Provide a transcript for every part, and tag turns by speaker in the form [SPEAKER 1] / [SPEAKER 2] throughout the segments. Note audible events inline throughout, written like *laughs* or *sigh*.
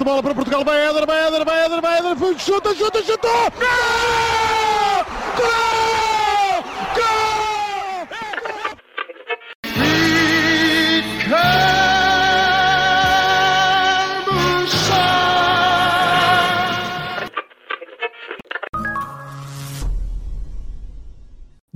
[SPEAKER 1] de bola para Portugal, vai Éder, vai Éder, vai Éder, vai Éder, chuta, chuta, chuta! Gol! Gol!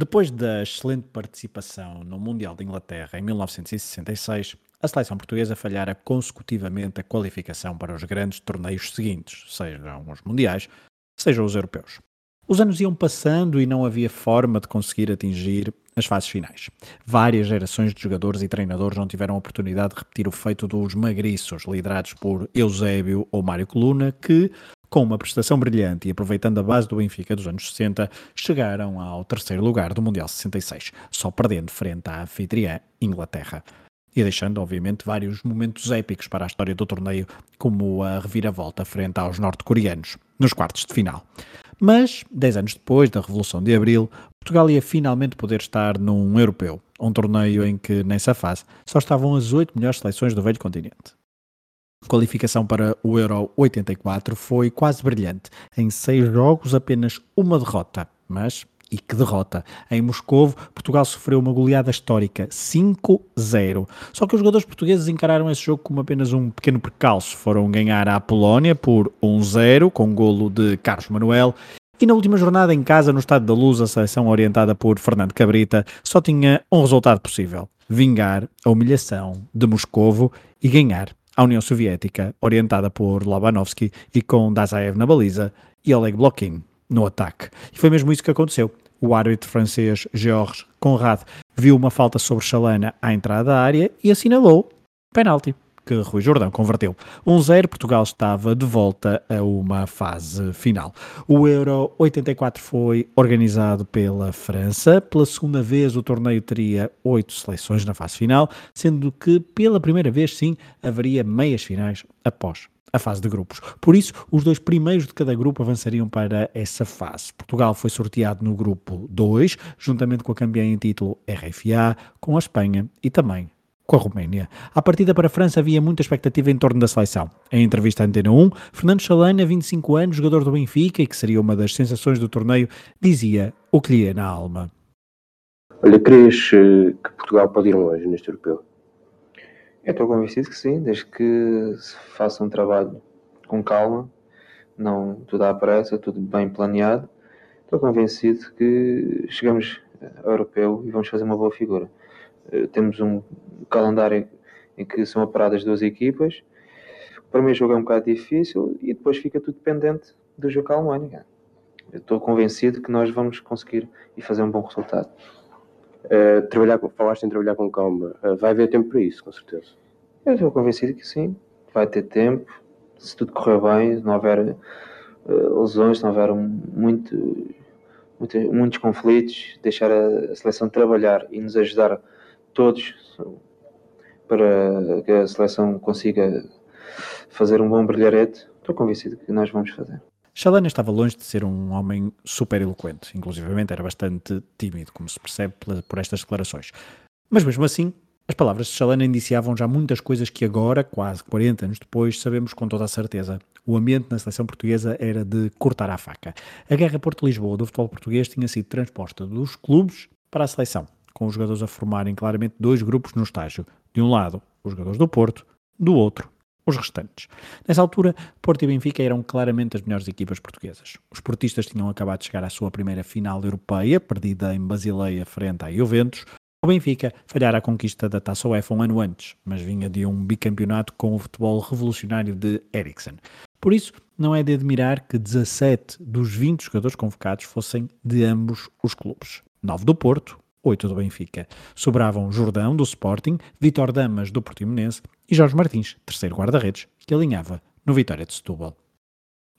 [SPEAKER 2] Depois da excelente participação no Mundial de Inglaterra em 1966, a seleção portuguesa falhara consecutivamente a qualificação para os grandes torneios seguintes, sejam os mundiais, sejam os europeus. Os anos iam passando e não havia forma de conseguir atingir as fases finais. Várias gerações de jogadores e treinadores não tiveram a oportunidade de repetir o feito dos magriços, liderados por Eusébio ou Mário Coluna, que, com uma prestação brilhante e aproveitando a base do Benfica dos anos 60, chegaram ao terceiro lugar do Mundial 66, só perdendo frente à anfitriã Inglaterra e deixando, obviamente, vários momentos épicos para a história do torneio, como a reviravolta frente aos norte-coreanos, nos quartos de final. Mas, dez anos depois da Revolução de Abril, Portugal ia finalmente poder estar num europeu, um torneio em que, nessa fase, só estavam as oito melhores seleções do velho continente. Qualificação para o Euro 84 foi quase brilhante. Em seis jogos, apenas uma derrota, mas e que derrota. Em Moscovo, Portugal sofreu uma goleada histórica, 5-0. Só que os jogadores portugueses encararam esse jogo como apenas um pequeno percalço. Foram ganhar à Polónia por 1-0, com um golo de Carlos Manuel. E na última jornada em casa, no Estado da Luz, a seleção orientada por Fernando Cabrita só tinha um resultado possível: vingar a humilhação de Moscovo e ganhar a União Soviética, orientada por Lobanovsky e com Dazaev na baliza e Oleg Blokin no ataque. E foi mesmo isso que aconteceu o árbitro francês Georges Conrad viu uma falta sobre Chalana à entrada da área e assinalou penalti que Rui Jordão converteu. 1-0, Portugal estava de volta a uma fase final. O Euro 84 foi organizado pela França. Pela segunda vez, o torneio teria oito seleções na fase final, sendo que pela primeira vez, sim, haveria meias finais após a fase de grupos. Por isso, os dois primeiros de cada grupo avançariam para essa fase. Portugal foi sorteado no grupo 2, juntamente com a campeã em título RFA, com a Espanha e também com a Roménia. À partida para a França havia muita expectativa em torno da seleção. Em entrevista à Antena 1, Fernando Chalana, 25 anos, jogador do Benfica e que seria uma das sensações do torneio, dizia o que lhe ia na alma.
[SPEAKER 3] Olha, crês que Portugal pode ir longe neste europeu?
[SPEAKER 4] Eu estou convencido que sim, desde que se faça um trabalho com calma, não tudo à pressa, tudo bem planeado. Estou convencido que chegamos ao europeu e vamos fazer uma boa figura. Eh, temos um calendário em que são operadas duas equipas. O primeiro jogo é um bocado difícil e depois fica tudo dependente do jogo com a Alemanha. Estou convencido que nós vamos conseguir e fazer um bom resultado.
[SPEAKER 3] Uh, trabalhar, falaste em trabalhar com calma. Uh, vai haver tempo para isso, com certeza.
[SPEAKER 4] Eu estou convencido que sim. Vai ter tempo. Se tudo correr bem, se não houver uh, lesões, se não houver muito, muito, muitos conflitos, deixar a, a seleção trabalhar e nos ajudar todos para que a seleção consiga fazer um bom brilharete, estou convencido que nós vamos fazer.
[SPEAKER 2] Chalana estava longe de ser um homem super eloquente, inclusivamente era bastante tímido, como se percebe por estas declarações. Mas mesmo assim, as palavras de Chalana indiciavam já muitas coisas que agora, quase 40 anos depois, sabemos com toda a certeza. O ambiente na seleção portuguesa era de cortar a faca. A guerra Porto-Lisboa do futebol português tinha sido transposta dos clubes para a seleção, com os jogadores a formarem claramente dois grupos no estágio. De um lado, os jogadores do Porto, do outro, os restantes. Nessa altura, Porto e Benfica eram claramente as melhores equipas portuguesas. Os portistas tinham acabado de chegar à sua primeira final europeia, perdida em Basileia frente à Juventus. O Benfica falhara a conquista da Taça UEFA um ano antes, mas vinha de um bicampeonato com o futebol revolucionário de Eriksen. Por isso, não é de admirar que 17 dos 20 jogadores convocados fossem de ambos os clubes. 9 do Porto, 8 do Benfica. Sobravam Jordão, do Sporting, Vitor Damas, do Portimonense e Jorge Martins, terceiro guarda-redes, que alinhava no Vitória de Setúbal.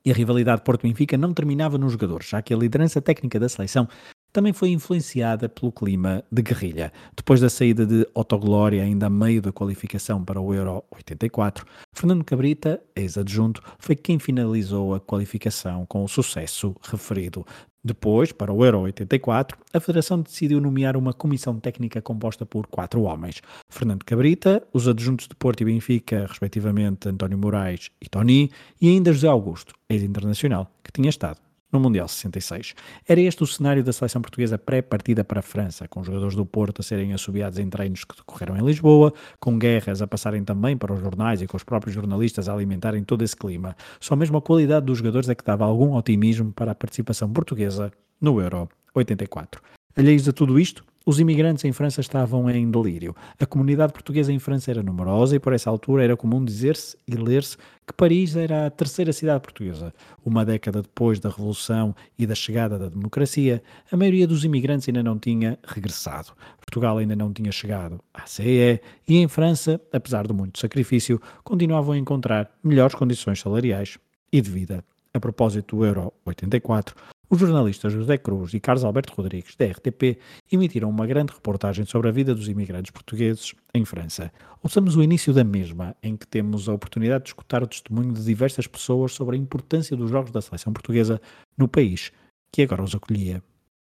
[SPEAKER 2] E a rivalidade Porto-Benfica não terminava nos jogadores, já que a liderança técnica da seleção também foi influenciada pelo clima de guerrilha. Depois da saída de Otto Glória, ainda a meio da qualificação para o Euro 84, Fernando Cabrita, ex-adjunto, foi quem finalizou a qualificação com o sucesso referido. Depois, para o Euro 84, a Federação decidiu nomear uma comissão técnica composta por quatro homens: Fernando Cabrita, os adjuntos de Porto e Benfica, respectivamente António Moraes e Tony, e ainda José Augusto, ex-internacional, que tinha estado no Mundial 66. Era este o cenário da seleção portuguesa pré-partida para a França, com jogadores do Porto a serem assobiados em treinos que decorreram em Lisboa, com guerras a passarem também para os jornais e com os próprios jornalistas a alimentarem todo esse clima. Só mesmo a qualidade dos jogadores é que dava algum otimismo para a participação portuguesa no Euro 84. Alheios a tudo isto, os imigrantes em França estavam em delírio. A comunidade portuguesa em França era numerosa e por essa altura era comum dizer-se e ler-se que Paris era a terceira cidade portuguesa. Uma década depois da Revolução e da chegada da democracia, a maioria dos imigrantes ainda não tinha regressado. Portugal ainda não tinha chegado à CE e em França, apesar de muito sacrifício, continuavam a encontrar melhores condições salariais e de vida. A propósito do Euro 84, os jornalistas José Cruz e Carlos Alberto Rodrigues, da RTP, emitiram uma grande reportagem sobre a vida dos imigrantes portugueses em França. Ouçamos o início da mesma, em que temos a oportunidade de escutar o testemunho de diversas pessoas sobre a importância dos jogos da seleção portuguesa no país, que agora os acolhia.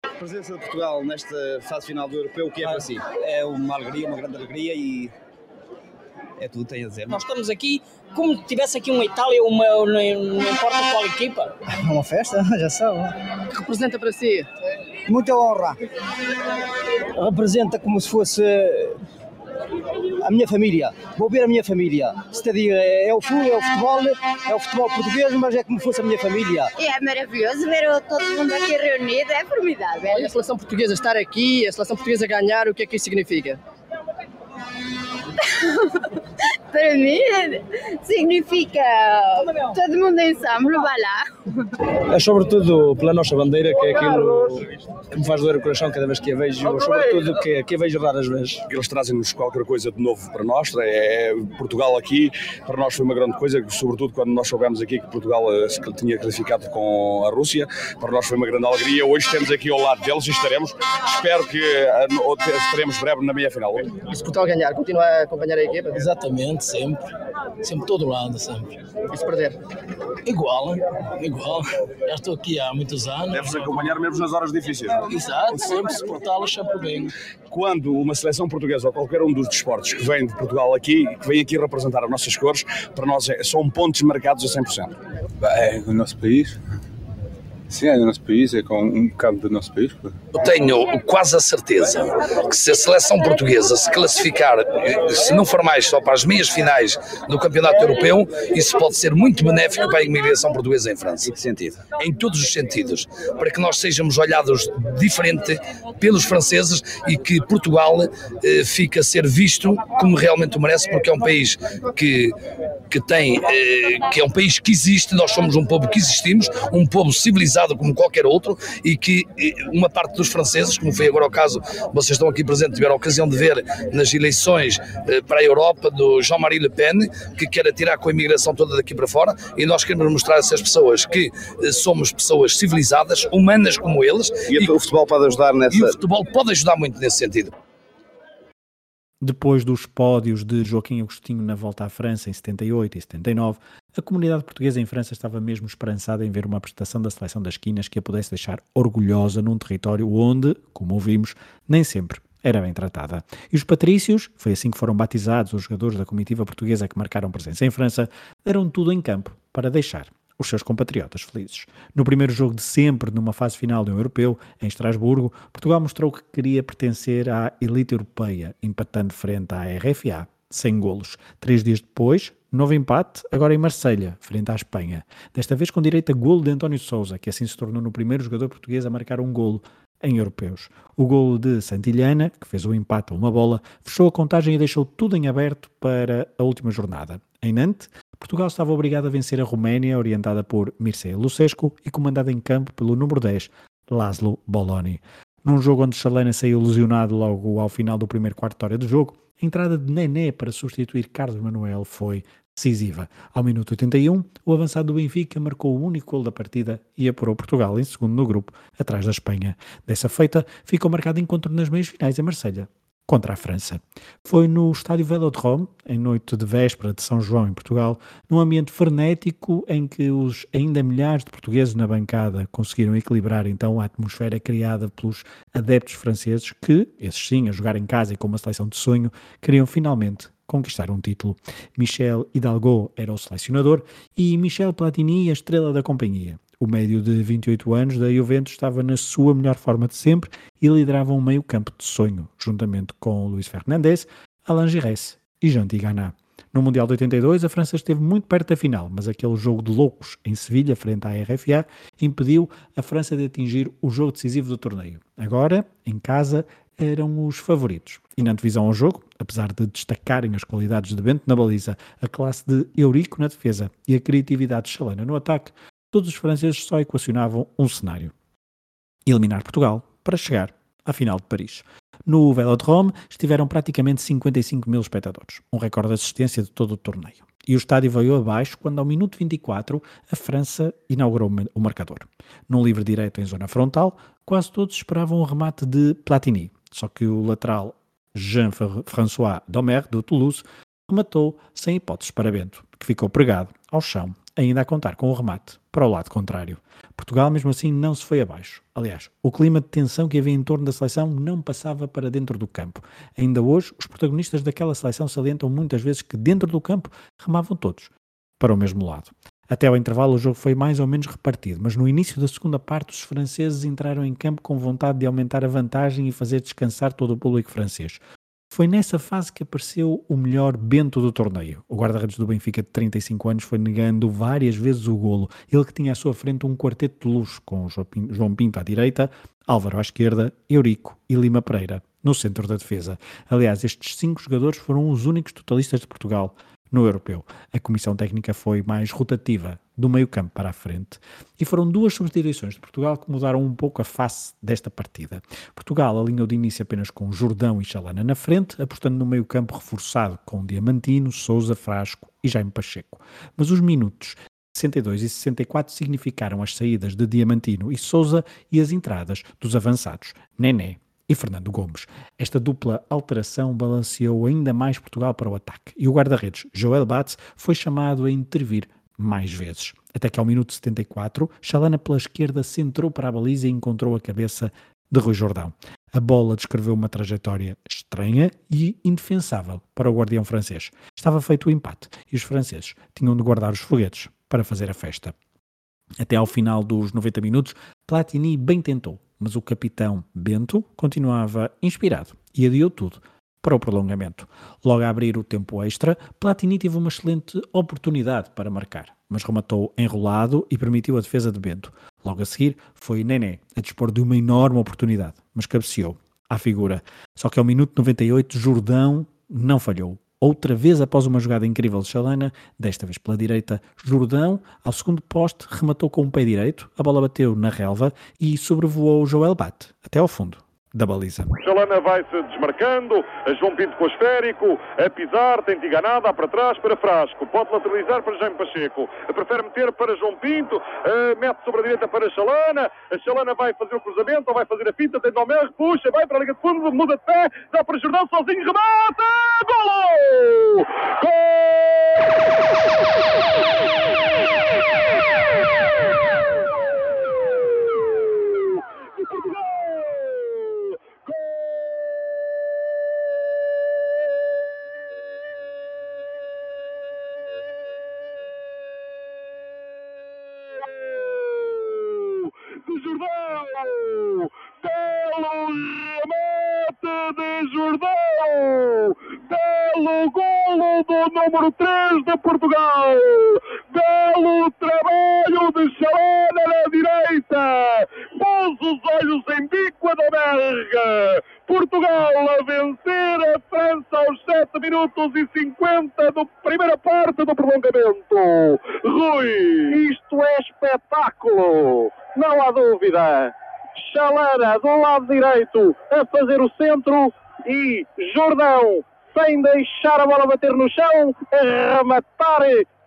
[SPEAKER 5] A presença de Portugal nesta fase final do Europeu, o que é para si?
[SPEAKER 6] É uma alegria, uma grande alegria e é tudo tem a dizer.
[SPEAKER 7] Nós estamos aqui como se tivesse aqui uma Itália, uma, não, não importa qual equipa.
[SPEAKER 8] É uma festa, *laughs* já sabe.
[SPEAKER 9] que representa para si?
[SPEAKER 8] Muita honra. Representa como se fosse a minha família. Vou ver a minha família. Estadia é o futebol, é o futebol, é o futebol português, mas é como se fosse a minha família.
[SPEAKER 10] É maravilhoso ver todo mundo aqui reunido, é formidável.
[SPEAKER 9] Olha, a seleção portuguesa estar aqui, a seleção portuguesa ganhar, o que é que isso significa? *laughs*
[SPEAKER 10] Para mim significa todo mundo em ensemble, vai lá.
[SPEAKER 11] É sobretudo pela nossa bandeira, que é aquilo que me faz doer o coração cada vez que a vejo, sobretudo que, que a vejo raras vezes.
[SPEAKER 12] Eles trazem-nos qualquer coisa de novo para nós, é, Portugal aqui, para nós foi uma grande coisa, sobretudo quando nós soubemos aqui que Portugal se tinha classificado com a Rússia, para nós foi uma grande alegria. Hoje estamos aqui ao lado deles e estaremos, espero que estaremos breve na meia final.
[SPEAKER 9] E se Portugal ganhar, continua a acompanhar a equipa?
[SPEAKER 13] Exatamente, sempre. Sempre todo lado, sempre.
[SPEAKER 9] E se perder?
[SPEAKER 13] Igual, igual. Já estou aqui há muitos anos.
[SPEAKER 12] Deve-se acompanhar mesmo nas horas difíceis.
[SPEAKER 13] Exato, sempre suportá-los sempre bem.
[SPEAKER 12] Quando uma seleção portuguesa ou qualquer um dos desportos que vem de Portugal aqui, que vem aqui representar as nossas cores, para nós é, são pontos marcados a 100%.
[SPEAKER 14] É, o nosso país, Sim, é do nosso país, é com um bocado do nosso país.
[SPEAKER 15] Eu tenho quase a certeza que se a seleção portuguesa se classificar, se não for mais só para as meias finais do Campeonato Europeu, isso pode ser muito benéfico para a imigração portuguesa em França.
[SPEAKER 5] Em que sentido?
[SPEAKER 15] Em todos os sentidos. Para que nós sejamos olhados diferente pelos franceses e que Portugal eh, fique a ser visto como realmente o merece, porque é um país que, que tem, eh, que é um país que existe, nós somos um povo que existimos, um povo civilizado como qualquer outro e que uma parte dos franceses, como foi agora o caso, vocês estão aqui presentes, tiveram a ocasião de ver nas eleições eh, para a Europa do Jean-Marie Le Pen, que quer atirar com a imigração toda daqui para fora e nós queremos mostrar a essas pessoas que eh, somos pessoas civilizadas, humanas como eles.
[SPEAKER 5] E, e o futebol pode ajudar nessa...
[SPEAKER 15] E o futebol pode ajudar muito nesse sentido.
[SPEAKER 2] Depois dos pódios de Joaquim Agostinho na volta à França em 78 e 79, a comunidade portuguesa em França estava mesmo esperançada em ver uma prestação da seleção das quinas que a pudesse deixar orgulhosa num território onde, como ouvimos, nem sempre era bem tratada. E os patrícios, foi assim que foram batizados os jogadores da comitiva portuguesa que marcaram presença em França, deram tudo em campo para deixar os seus compatriotas felizes. No primeiro jogo de sempre, numa fase final do Europeu, em Estrasburgo, Portugal mostrou que queria pertencer à elite europeia, empatando frente à RFA, sem golos. Três dias depois, novo empate, agora em Marselha, frente à Espanha. Desta vez com direito a golo de António Sousa, que assim se tornou no primeiro jogador português a marcar um golo em europeus. O golo de Santilhana, que fez o empate a uma bola, fechou a contagem e deixou tudo em aberto para a última jornada. Em Nantes, Portugal estava obrigado a vencer a Roménia, orientada por Mircea Lucescu e comandada em campo pelo número 10, Laszlo Boloni. Num jogo onde Chalena saiu lesionado logo ao final do primeiro quarto de hora do jogo, a entrada de Nené para substituir Carlos Manuel foi decisiva. Ao minuto 81, o avançado do Benfica marcou o único gol da partida e apurou Portugal em segundo no grupo, atrás da Espanha. Dessa feita, ficou marcado encontro nas meias finais em Marselha contra a França. Foi no estádio Velodrome, em noite de véspera de São João, em Portugal, num ambiente frenético em que os ainda milhares de portugueses na bancada conseguiram equilibrar então a atmosfera criada pelos adeptos franceses que, esses sim, a jogar em casa e com uma seleção de sonho, queriam finalmente conquistar um título. Michel Hidalgo era o selecionador e Michel Platini a estrela da companhia. O médio de 28 anos da Juventus estava na sua melhor forma de sempre e liderava um meio campo de sonho, juntamente com Luís Fernandes, Alain Giresse e Jean Tigana. No Mundial de 82, a França esteve muito perto da final, mas aquele jogo de loucos em Sevilha, frente à RFA, impediu a França de atingir o jogo decisivo do torneio. Agora, em casa, eram os favoritos. E na divisão ao jogo, apesar de destacarem as qualidades de Bento na baliza, a classe de Eurico na defesa e a criatividade de Chalana no ataque, todos os franceses só equacionavam um cenário: eliminar Portugal para chegar à final de Paris. No Velodrome estiveram praticamente 55 mil espectadores, um recorde de assistência de todo o torneio. E o estádio veio abaixo quando, ao minuto 24, a França inaugurou o marcador. Num livre direto em zona frontal, quase todos esperavam o remate de Platini, só que o lateral Jean-François Domer, do Toulouse, rematou sem hipóteses para Bento, que ficou pregado ao chão ainda a contar com o remate para o lado contrário. Portugal, mesmo assim, não se foi abaixo. Aliás, o clima de tensão que havia em torno da seleção não passava para dentro do campo. Ainda hoje, os protagonistas daquela seleção salientam muitas vezes que dentro do campo remavam todos para o mesmo lado. Até ao intervalo, o jogo foi mais ou menos repartido, mas no início da segunda parte, os franceses entraram em campo com vontade de aumentar a vantagem e fazer descansar todo o público francês. Foi nessa fase que apareceu o melhor Bento do torneio. O guarda-redes do Benfica de 35 anos foi negando várias vezes o golo. Ele que tinha à sua frente um quarteto de luxo, com João Pinto à direita, Álvaro à esquerda, Eurico e Lima Pereira no centro da defesa. Aliás, estes cinco jogadores foram os únicos totalistas de Portugal no europeu. A comissão técnica foi mais rotativa, do meio-campo para a frente, e foram duas substituições de Portugal que mudaram um pouco a face desta partida. Portugal alinhou de início apenas com Jordão e Chalana na frente, apostando no meio-campo reforçado com Diamantino, Souza, Frasco e Jaime Pacheco. Mas os minutos 62 e 64 significaram as saídas de Diamantino e Souza e as entradas dos avançados Nené e Fernando Gomes. Esta dupla alteração balanceou ainda mais Portugal para o ataque e o guarda-redes Joel Batz foi chamado a intervir mais vezes. Até que ao minuto 74, Chalana pela esquerda centrou para a baliza e encontrou a cabeça de Rui Jordão. A bola descreveu uma trajetória estranha e indefensável para o guardião francês. Estava feito o empate e os franceses tinham de guardar os foguetes para fazer a festa. Até ao final dos 90 minutos, Platini bem tentou, mas o capitão Bento continuava inspirado e adiou tudo para o prolongamento. Logo a abrir o tempo extra, Platini teve uma excelente oportunidade para marcar, mas rematou enrolado e permitiu a defesa de Bento. Logo a seguir, foi Nené a dispor de uma enorme oportunidade, mas cabeceou à figura. Só que ao minuto 98, Jordão não falhou Outra vez, após uma jogada incrível de Chalana, desta vez pela direita, Jordão, ao segundo poste, rematou com o pé direito, a bola bateu na relva e sobrevoou Joel Bate até ao fundo da baliza.
[SPEAKER 1] Chalana vai-se desmarcando, João Pinto com o esférico, a pisar, tem enganada, para trás para Frasco, pode lateralizar para Jaime Pacheco, prefere meter para João Pinto, uh, mete sobre a direita para Chalana, a Chalana vai fazer o cruzamento, ou vai fazer a fita, tem Domer, puxa, vai para a linha de fundo, muda de pé, dá para Jordão sozinho, remata, golo! Número 3 de Portugal. Belo trabalho de Chalana na direita. Pôs os olhos em bico da Berga. Portugal a vencer a França aos 7 minutos e 50 da primeira parte do prolongamento. Rui, isto é espetáculo. Não há dúvida. Chalana do lado direito a fazer o centro e Jordão sem deixar a bola bater no chão, rematar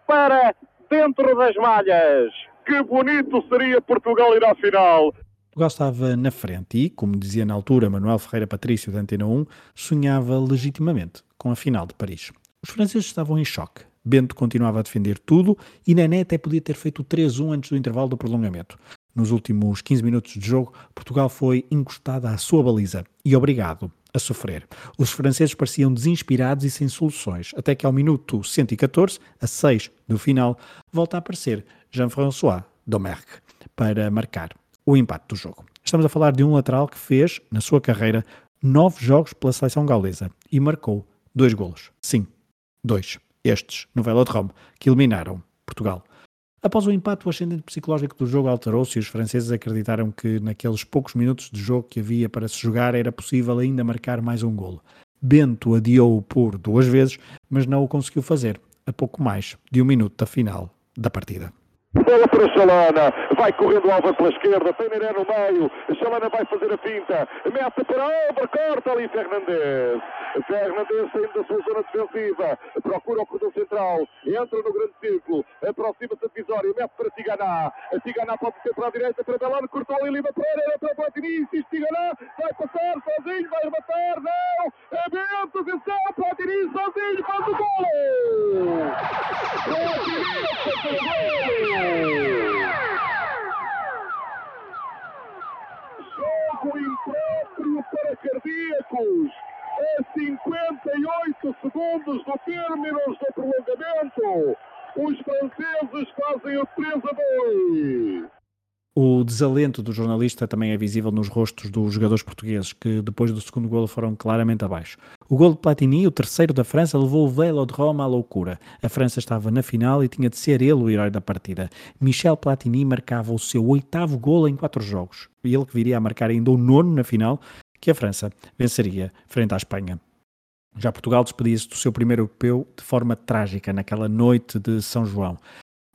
[SPEAKER 1] para dentro das malhas. Que bonito seria Portugal ir à final.
[SPEAKER 2] Portugal estava na frente e, como dizia na altura Manuel Ferreira Patrício da Antena 1, sonhava legitimamente com a final de Paris. Os franceses estavam em choque. Bento continuava a defender tudo e Nené até podia ter feito 3-1 antes do intervalo do prolongamento. Nos últimos 15 minutos de jogo, Portugal foi encostado à sua baliza e obrigado a sofrer. Os franceses pareciam desinspirados e sem soluções, até que ao minuto 114, a 6 do final, volta a aparecer Jean-François Domergue para marcar o empate do jogo. Estamos a falar de um lateral que fez, na sua carreira, nove jogos pela seleção gaulesa e marcou dois golos. Sim, dois. Estes, no Velodrome, que eliminaram Portugal. Após o empate, o ascendente psicológico do jogo alterou-se e os franceses acreditaram que naqueles poucos minutos de jogo que havia para se jogar era possível ainda marcar mais um golo. Bento adiou-o por duas vezes, mas não o conseguiu fazer, a pouco mais de um minuto da final da partida.
[SPEAKER 1] Bola para Chalana, vai correndo o Álvaro pela esquerda, tem no meio, Chalana vai fazer a finta, mete para Álvaro, corta ali Fernandes. Fernandes saindo da sua zona defensiva, procura o corredor central, entra no grande círculo, aproxima-se a divisória, mete para Tiganá, Tiganá pode ser para a direita, para Belano, cortou ali Lima Pereira, para Platini, insiste Tiganá, vai passar sozinho, vai rematar, não, é Bento, atenção, Platini sozinho, o gol! Platini faz o gol! Do prolongamento. Os franceses fazem o 3 a 2.
[SPEAKER 2] O desalento do jornalista também é visível nos rostos dos jogadores portugueses, que depois do segundo golo foram claramente abaixo. O golo de Platini, o terceiro da França, levou o Velodrome à loucura. A França estava na final e tinha de ser ele o herói da partida. Michel Platini marcava o seu oitavo golo em quatro jogos. Ele que viria a marcar ainda o nono na final, que a França venceria frente à Espanha. Já Portugal despedia-se do seu primeiro europeu de forma trágica naquela noite de São João.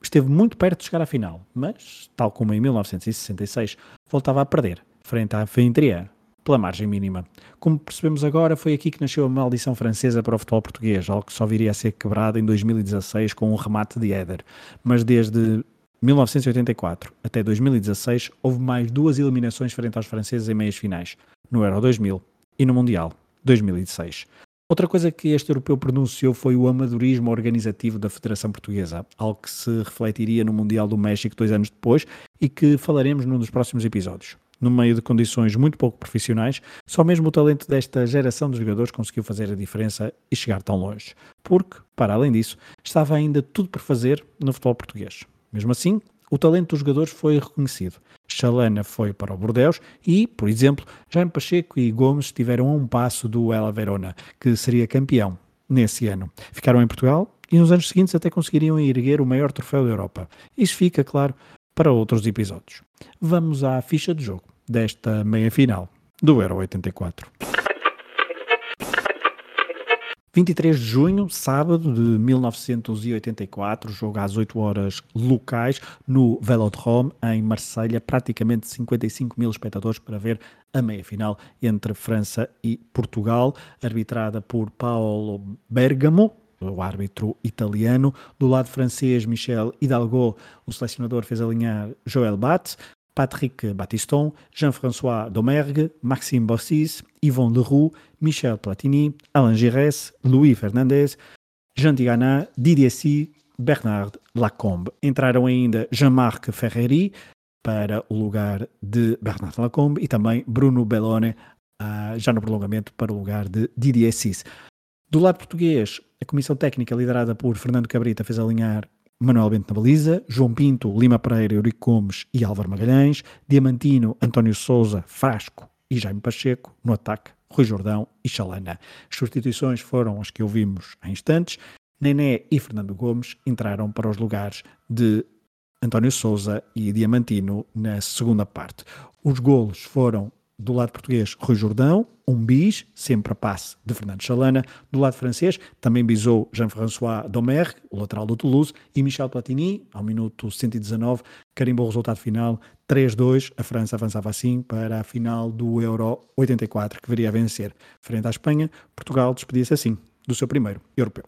[SPEAKER 2] Esteve muito perto de chegar à final, mas, tal como em 1966, voltava a perder, frente à anfitriã, pela margem mínima. Como percebemos agora, foi aqui que nasceu a maldição francesa para o futebol português, algo que só viria a ser quebrado em 2016 com um remate de Éder. Mas desde 1984 até 2016 houve mais duas eliminações frente aos franceses em meias finais, no Euro 2000 e no Mundial 2016. Outra coisa que este europeu pronunciou foi o amadorismo organizativo da Federação Portuguesa, algo que se refletiria no Mundial do México dois anos depois e que falaremos num dos próximos episódios. No meio de condições muito pouco profissionais, só mesmo o talento desta geração de jogadores conseguiu fazer a diferença e chegar tão longe. Porque, para além disso, estava ainda tudo por fazer no futebol português. Mesmo assim, o talento dos jogadores foi reconhecido. Chalana foi para o Bordeus e, por exemplo, Jaime Pacheco e Gomes estiveram a um passo do Ela Verona, que seria campeão nesse ano. Ficaram em Portugal e nos anos seguintes até conseguiriam erguer o maior troféu da Europa. Isso fica, claro, para outros episódios. Vamos à ficha de jogo desta meia-final do Euro 84. 23 de junho, sábado de 1984, jogo às 8 horas locais no Velodrome, em Marselha, praticamente 55 mil espectadores para ver a meia-final entre França e Portugal, arbitrada por Paolo Bergamo, o árbitro italiano. Do lado francês, Michel Hidalgo, o selecionador, fez alinhar Joël Bat. Patrick Battiston, Jean-François Domergue, Maxime Bossis, Yvon Leroux, Michel Platini, Alain Giresse, Louis Fernandez, Jean Tigana, Didier Si, Bernard Lacombe. Entraram ainda Jean-Marc Ferreri para o lugar de Bernard Lacombe e também Bruno Bellone, uh, já no prolongamento, para o lugar de Didier Sis. Do lado português, a comissão técnica liderada por Fernando Cabrita fez alinhar Manuel Bento na baliza, João Pinto, Lima Pereira, Eurico Gomes e Álvaro Magalhães, Diamantino, António Souza, Frasco e Jaime Pacheco, no ataque, Rui Jordão e Chalana. As substituições foram as que ouvimos em instantes. Nené e Fernando Gomes entraram para os lugares de António Souza e Diamantino na segunda parte. Os golos foram do lado português, Rui Jordão, um bis, sempre a passe de Fernando Chalana. Do lado francês, também bisou Jean-François Domergue, o lateral do Toulouse, e Michel Platini, ao minuto 119, carimbou o resultado final 3-2. A França avançava assim para a final do Euro 84, que viria a vencer. Frente à Espanha, Portugal despedia-se assim, do seu primeiro europeu.